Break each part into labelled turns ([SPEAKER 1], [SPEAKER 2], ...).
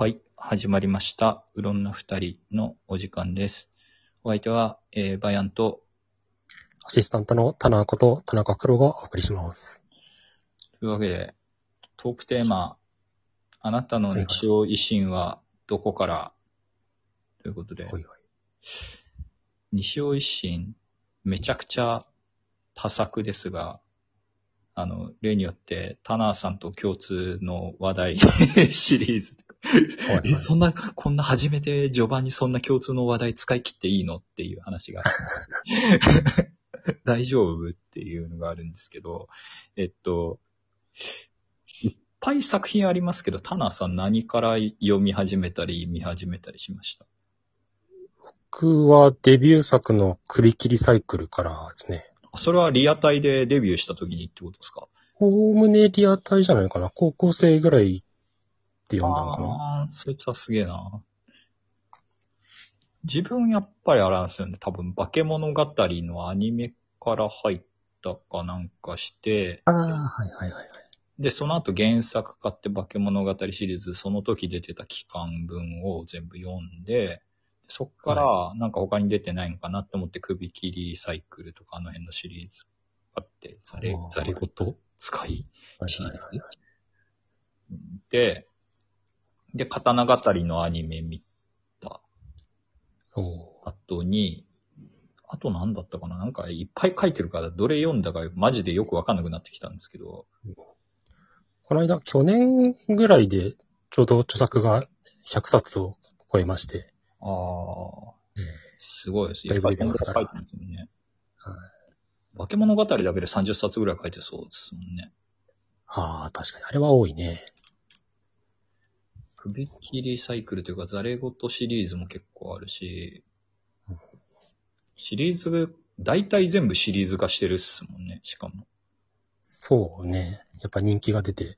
[SPEAKER 1] はい、始まりました。うろんな二人のお時間です。お相手は、えーバヤンと、
[SPEAKER 2] アシスタントの田中こと田中黒がお送りします。
[SPEAKER 1] というわけで、トークテーマ、あなたの日曜維新はどこから？ということで、
[SPEAKER 2] ほいほい。
[SPEAKER 1] 西尾維新、めちゃくちゃ多作ですが、あの、例によって、タナーさんと共通の話題 シリーズ。
[SPEAKER 2] はいはい
[SPEAKER 1] え、そんな、こんな初めて序盤にそんな共通の話題使い切っていいのっていう話が。大丈夫っていうのがあるんですけど、えっと、いっぱい作品ありますけど、タナーさん何から読み始めたり見始めたりしました？
[SPEAKER 2] 僕はデビュー作の首切りサイクルからですね。
[SPEAKER 1] それはリアタイでデビューした時にってことですか？
[SPEAKER 2] おおむねリアタイじゃないかな。高校生ぐらいで読んだのかな。
[SPEAKER 1] あそいつはすげえな。自分やっぱりあれなんですよね。多分、化け物語のアニメから入ったかなんかして、
[SPEAKER 2] ああ、はいはいはいはい。
[SPEAKER 1] で、その後原作買って化け物語シリーズ、その時出てた期間分を全部読んで、そっから、なんか他に出てないのかなって思って、首切りサイクルとかあの辺のシリーズ買って、ザレ
[SPEAKER 2] あー、
[SPEAKER 1] ザレごと使い
[SPEAKER 2] はい
[SPEAKER 1] シリーズ？
[SPEAKER 2] はいはい
[SPEAKER 1] で、で、刀語のアニメ見た
[SPEAKER 2] おお
[SPEAKER 1] 後に、あと何だったかな？なんかいっぱい書いてるから、どれ読んだかマジでよくわかんなくなってきたんですけど、
[SPEAKER 2] この間、去年ぐらいでちょうど著作が100冊を超えまして。
[SPEAKER 1] ああ、
[SPEAKER 2] ええ
[SPEAKER 1] すごいです。やっぱり
[SPEAKER 2] 出ますから
[SPEAKER 1] 書いてるんですもんね。
[SPEAKER 2] はい。
[SPEAKER 1] 化け物語だけで30冊ぐらい書いてそうですもんね。
[SPEAKER 2] ああ、確かに。あれは多いね。
[SPEAKER 1] 首切りサイクルというか、ザレゴトシリーズも結構あるし
[SPEAKER 2] うん、
[SPEAKER 1] シリーズ、大体全部シリーズ化してるっすもんね、しかも。
[SPEAKER 2] そうね。やっぱ人気が出て、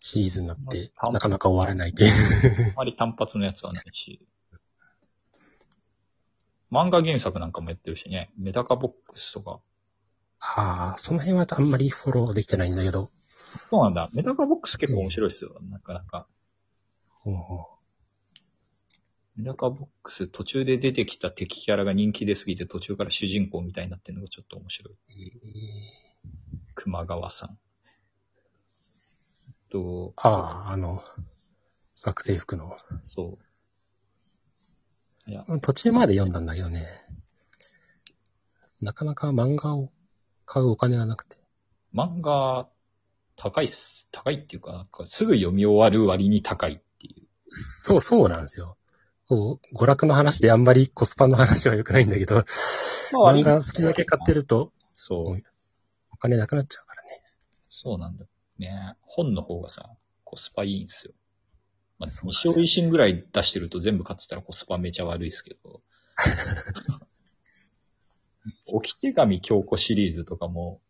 [SPEAKER 2] シリーズになって
[SPEAKER 1] まあ、
[SPEAKER 2] なかなか終わらないで。
[SPEAKER 1] あまり単発のやつはないし。漫画原作なんかもやってるしね。メダカボックスとか。
[SPEAKER 2] ああ、その辺はあんまりフォローできてないんだけど。
[SPEAKER 1] そうなんだ。メダカボックス結構面白いですよ。なかなか。メダカボックス途中で出てきた敵キャラが人気出すぎて途中から主人公みたいになってるのがちょっと面白い。熊川さん。と、
[SPEAKER 2] ああ、あの、学生服の。
[SPEAKER 1] そう。いや、
[SPEAKER 2] 途中まで読んだんだけどね。なかなか漫画を買うお金がなくて。
[SPEAKER 1] 漫画、高いっす。高いっていうか、かすぐ読み終わる割に高い。
[SPEAKER 2] そう、そうなんですよ。こう、娯楽の話であんまりコスパの話は良くないんだけど、漫画好きだけ買ってると
[SPEAKER 1] そう。
[SPEAKER 2] お金なくなっちゃうからね。
[SPEAKER 1] そうなんだ。ね本の方がさ、コスパいいんですよ。まあ、西尾維新ぐらい出してると全部買ってたらコスパめちゃ悪いですけど。置き手紙京子シリーズとかも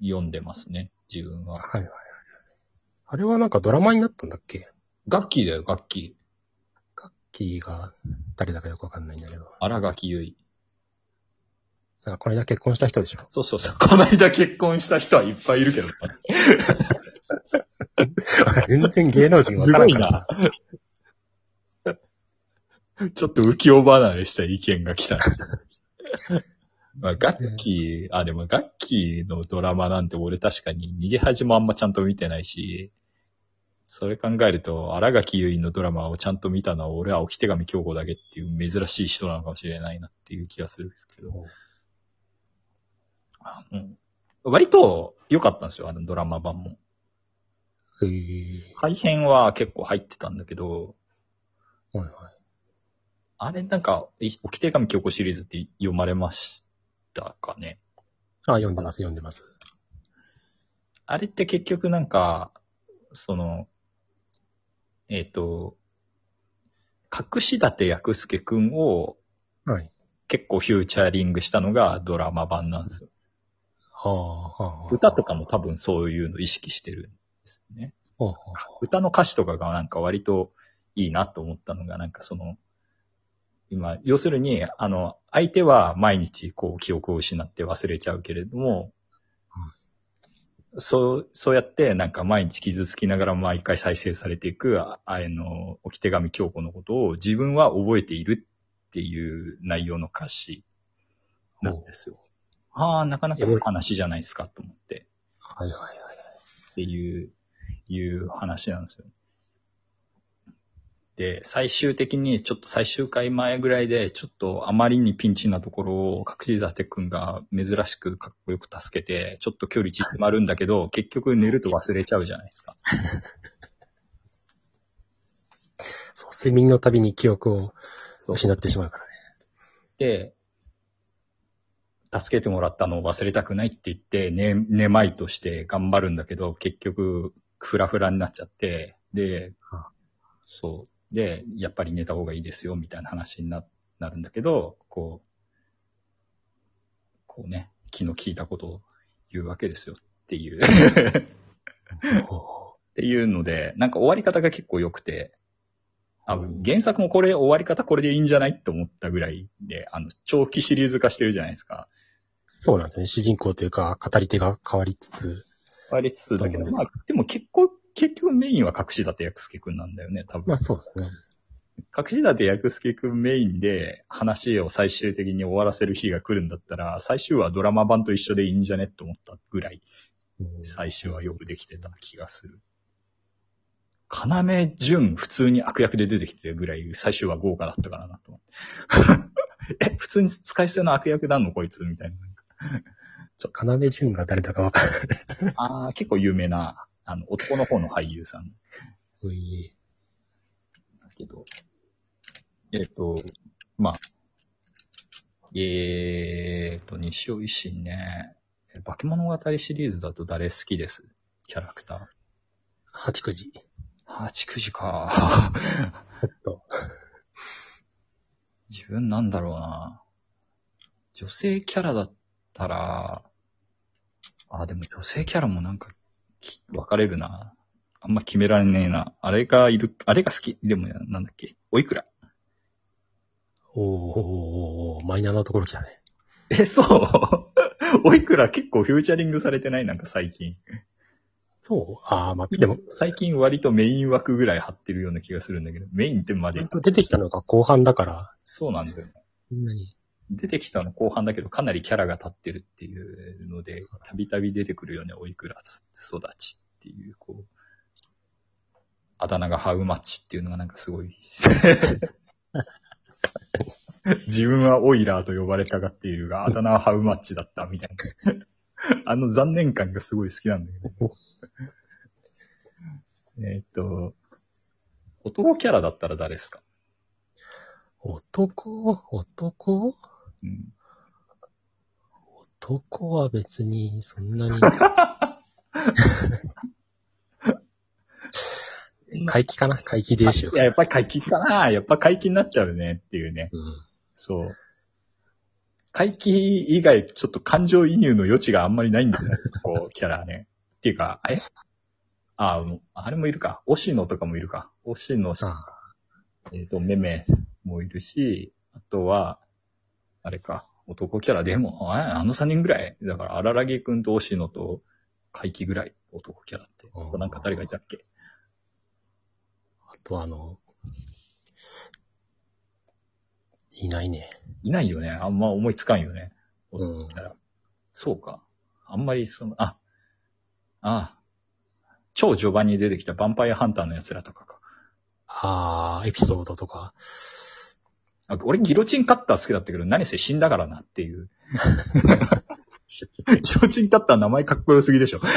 [SPEAKER 1] 読んでますね、自分は。
[SPEAKER 2] はいはいはい。あれはなんかドラマになったんだっけ？
[SPEAKER 1] ガッキーだよ、ガッキー。
[SPEAKER 2] キーが誰だかよくわかんないんだけど。
[SPEAKER 1] 荒垣結衣。
[SPEAKER 2] なんかこの間結婚した人でしょ？
[SPEAKER 1] そうそうそう。この間結婚した人はいっぱいいるけど。
[SPEAKER 2] 全然芸能人わからんからさ。
[SPEAKER 1] ちょっと浮世離れした意見が来た。まあ、ガッキー、あ、でもガッキーのドラマなんて俺確かに逃げ恥もあんまちゃんと見てないし、それ考えると、荒垣結衣のドラマをちゃんと見たのは俺は置き手紙京子だけっていう珍しい人なのかもしれないなっていう気がするんですけど。あの割と良かったんですよ、あのドラマ版も。改編は結構入ってたんだけど、
[SPEAKER 2] はいはい。
[SPEAKER 1] あれなんか、い置き手紙京子シリーズって読まれましたかね？
[SPEAKER 2] あ、読んでます、読んでます。
[SPEAKER 1] あれって結局なんか、その、えっ、と、隠し立薬介くんを
[SPEAKER 2] はい。
[SPEAKER 1] 結構フューチャーリングしたのがドラマ版なんですよ。
[SPEAKER 2] はあ、はあ。
[SPEAKER 1] 歌とかも多分そういうの意識してるんですね。
[SPEAKER 2] はあ、は
[SPEAKER 1] 歌の歌詞とかがなんか割といいなと思ったのが、なんかその、今、要するに、あの、相手は毎日こう記憶を失って忘れちゃうけれども、そう、そうやって、なんか毎日傷つきながら毎回再生されていく、ああの、置き手紙京子のことを自分は覚えているっていう内容の歌詞なんですよ。ああ、なかなかいい話じゃないですかと思って。
[SPEAKER 2] はいはいはい。
[SPEAKER 1] っていう、いう話なんですよ。で、最終的にちょっと最終回前ぐらいで、ちょっとあまりにピンチなところを隠し立てくんが珍しくかっこよく助けて、ちょっと距離縮まるんだけど、結局寝ると忘れちゃうじゃないですか。
[SPEAKER 2] そう、睡眠のたびに記憶を。失ってしまうからね。
[SPEAKER 1] で、助けてもらったのを忘れたくないって言って、ね、寝まいとして頑張るんだけど、結局、フラフラになっちゃって、で
[SPEAKER 2] あ、
[SPEAKER 1] そう。で、やっぱり寝た方がいいですよ、みたいな話にななるんだけど、こう、こうね、気の利いたことを言うわけですよっていう。
[SPEAKER 2] お
[SPEAKER 1] っていうので、なんか終わり方が結構良くて、あ原作もこれ終わり方これでいいんじゃないって思ったぐらいで、あの、長期シリーズ化してるじゃないですか。
[SPEAKER 2] そうなんですね。主人公というか、語り手が変わりつつ、
[SPEAKER 1] 変わりつつだけど、まあ、でも結構、結局メインは隠し立薬助くんなんだよね、多分。
[SPEAKER 2] まあそうですね。
[SPEAKER 1] 隠し立薬助くんメインで話を最終的に終わらせる日が来るんだったら、最終話ドラマ版と一緒でいいんじゃねって思ったぐらい、
[SPEAKER 2] うん。
[SPEAKER 1] 最終話よくできてた気がする。要潤普通に悪役で出てきてるぐらい最終話豪華だった。からなと思って。え、普通に使い捨ての悪役なんのこいつみた。いな。なんか
[SPEAKER 2] 要潤が誰だかわかんない。
[SPEAKER 1] ああ、結構有名な、あの、男の方の俳優さん
[SPEAKER 2] うい
[SPEAKER 1] だけど。えっ、と、まあ、えーと、西尾維新ね。え化け物語シリーズだと誰好きです？キャラクター。
[SPEAKER 2] 八九時。
[SPEAKER 1] 八九時か。
[SPEAKER 2] えっと、
[SPEAKER 1] 自分なんだろうな。女性キャラだったら、あ、でも女性キャラもなんかき、分かれるな。あんま決められねえな。あれがいる、あれが好き。でも、なんだっけ？おいくら？
[SPEAKER 2] おーおーおマイナーなところ来たね。
[SPEAKER 1] え、そう？おいくら？結構フューチャリングされてない？なんか最近。
[SPEAKER 2] そう？ああ、まあ、でも、
[SPEAKER 1] 最近割とメイン枠ぐらい張ってるような気がするんだけど、メインってまで？
[SPEAKER 2] 割、と出てきたのが後半だから、
[SPEAKER 1] そうなんだよね。
[SPEAKER 2] そんなに。
[SPEAKER 1] 出てきたの後半だけど、かなりキャラが立ってるっていうので、たびたび出てくるよね、おいくら育ちっていう、こう、あだ名がハウマッチっていうのがなんかすごい、自分はオイラーと呼ばれたがっているが、あだ名はハウマッチだったみたいな。あの残念感がすごい好きなんだけど。えーっと、男キャラだったら誰ですか？
[SPEAKER 2] 男？男？
[SPEAKER 1] うん。
[SPEAKER 2] 男は別に、そんなに。回帰かな？回帰でしょ
[SPEAKER 1] い。や、やっぱり解禁かなやっぱ解禁になっちゃうねっていうね。
[SPEAKER 2] うん。
[SPEAKER 1] そう。回帰以外、ちょっと感情移入の余地があんまりないんだよね。こう、キャラね。っていうか、え？あ、あれもいるか。押野とかもいるか。押野さん、
[SPEAKER 2] あ
[SPEAKER 1] えっ、と、めめもいるし、あとは、あれか、男キャラでも、ああの3人ぐらい。だから、荒木くんと押野と、回帰ぐらい、男キャラって。あとなんか誰がいたっけ？
[SPEAKER 2] あとあの、いないね。
[SPEAKER 1] いないよね。あんま思いつかんよね。
[SPEAKER 2] うん。
[SPEAKER 1] そうか。あんまりその、あ、あ超序盤に出てきたヴァンパイアハンターの奴らとかか。
[SPEAKER 2] ああ、エピソードとか。
[SPEAKER 1] あ俺、ギロチンカッター好きだったけど、何せ死んだからなっていう。ギロチンカッター名前かっこよすぎでしょ。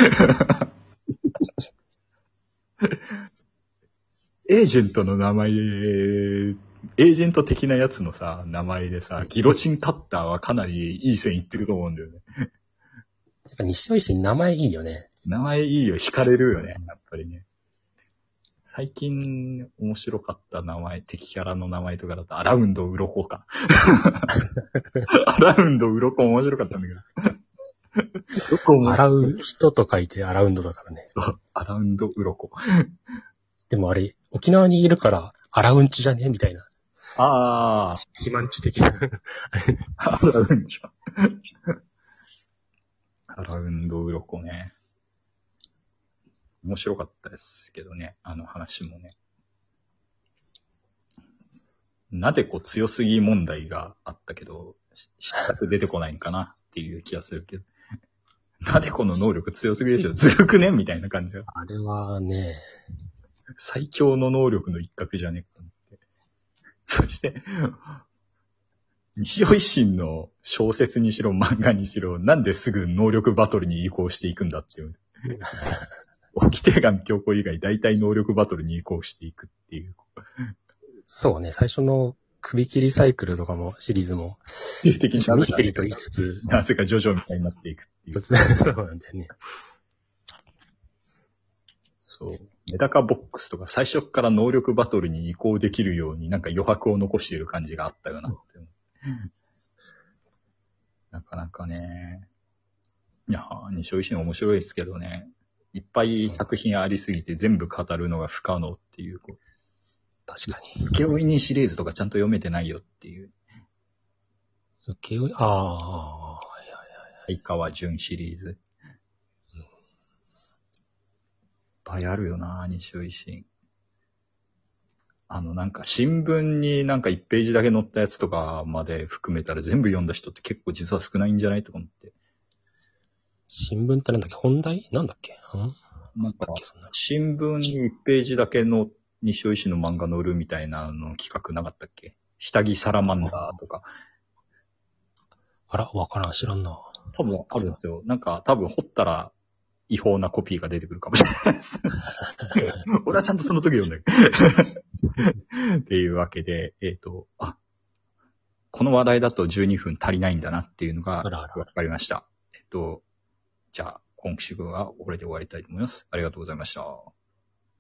[SPEAKER 1] エージェントの名前で、エージェント的なやつのさ、名前でさ、ギロチンカッターはかなりいい線いってると思うんだよね。
[SPEAKER 2] やっぱ西尾維新名前いいよね。
[SPEAKER 1] 名前いいよ、惹かれるよね、やっぱりね。最近面白かった名前、敵キャラの名前とかだと、アラウンドウロコか。アラウンドウロコ面白かったんだけど。ウロコも
[SPEAKER 2] 洗う人と書いてアラウンドだからね。
[SPEAKER 1] アラウンドウロコ。
[SPEAKER 2] でもあれ、沖縄にいるから、アラウンチじゃねみたいな。
[SPEAKER 1] あ
[SPEAKER 2] シマンチ的な。
[SPEAKER 1] あ、アラウンド。アラウンドウロコね。面白かったですけどね、あの話もね。なでこ強すぎ問題があったけど、ししっかり出てこないんかなっていう気がするけど。なでこの能力強すぎでしょ ずるくね？みたいな感じが。
[SPEAKER 2] あれはね、
[SPEAKER 1] 最強の能力の一角じゃね？えかって。そして、西尾維新の小説にしろ漫画にしろ、なんですぐ能力バトルに移行していくんだっていう。沖手紙強行以外大体能力バトルに移行していくっていう。
[SPEAKER 2] そうね、最初の首切りサイクルとかも、シリーズも、
[SPEAKER 1] 定的に
[SPEAKER 2] ミステリーと言いつつ、
[SPEAKER 1] なぜかジョジョみたいになっていくっていう。
[SPEAKER 2] そうなんだよね。
[SPEAKER 1] そう。メダカボックスとか最初から能力バトルに移行できるようになんか余白を残している感じがあったよなって。なかなかね。いやー、西尾維新面白いですけどね。いっぱい作品ありすぎて全部語るのが不可能っていう。こ
[SPEAKER 2] 確かに。
[SPEAKER 1] う請負人シリーズとかちゃんと読めてないよっていう。
[SPEAKER 2] 請負ああ、はいはいはい。
[SPEAKER 1] 相川淳シリーズ。いっぱいあるよな、西尾維新。あの、なんか新聞になんか1ページだけ載ったやつとかまで含めたら全部読んだ人って結構実は少ないんじゃないとか思って。
[SPEAKER 2] 新聞ってなんだっけ？本題？なんだっけ？ん？
[SPEAKER 1] なんか。新聞に1ページだけの西尾維新の漫画載るみたいなの企画なかったっけ？下着サラマンダーとか。
[SPEAKER 2] あら、わからん、知らんな。
[SPEAKER 1] 多分あるんですよ。なんか多分掘ったら違法なコピーが出てくるかもしれないです。俺はちゃんとその時読んだけど。っていうわけで、えっ、と、あ、この話題だと12分足りないんだなっていうのがわかりました。えっと、じゃあ今週はこれで終わりたいと思います。ありがとうございました。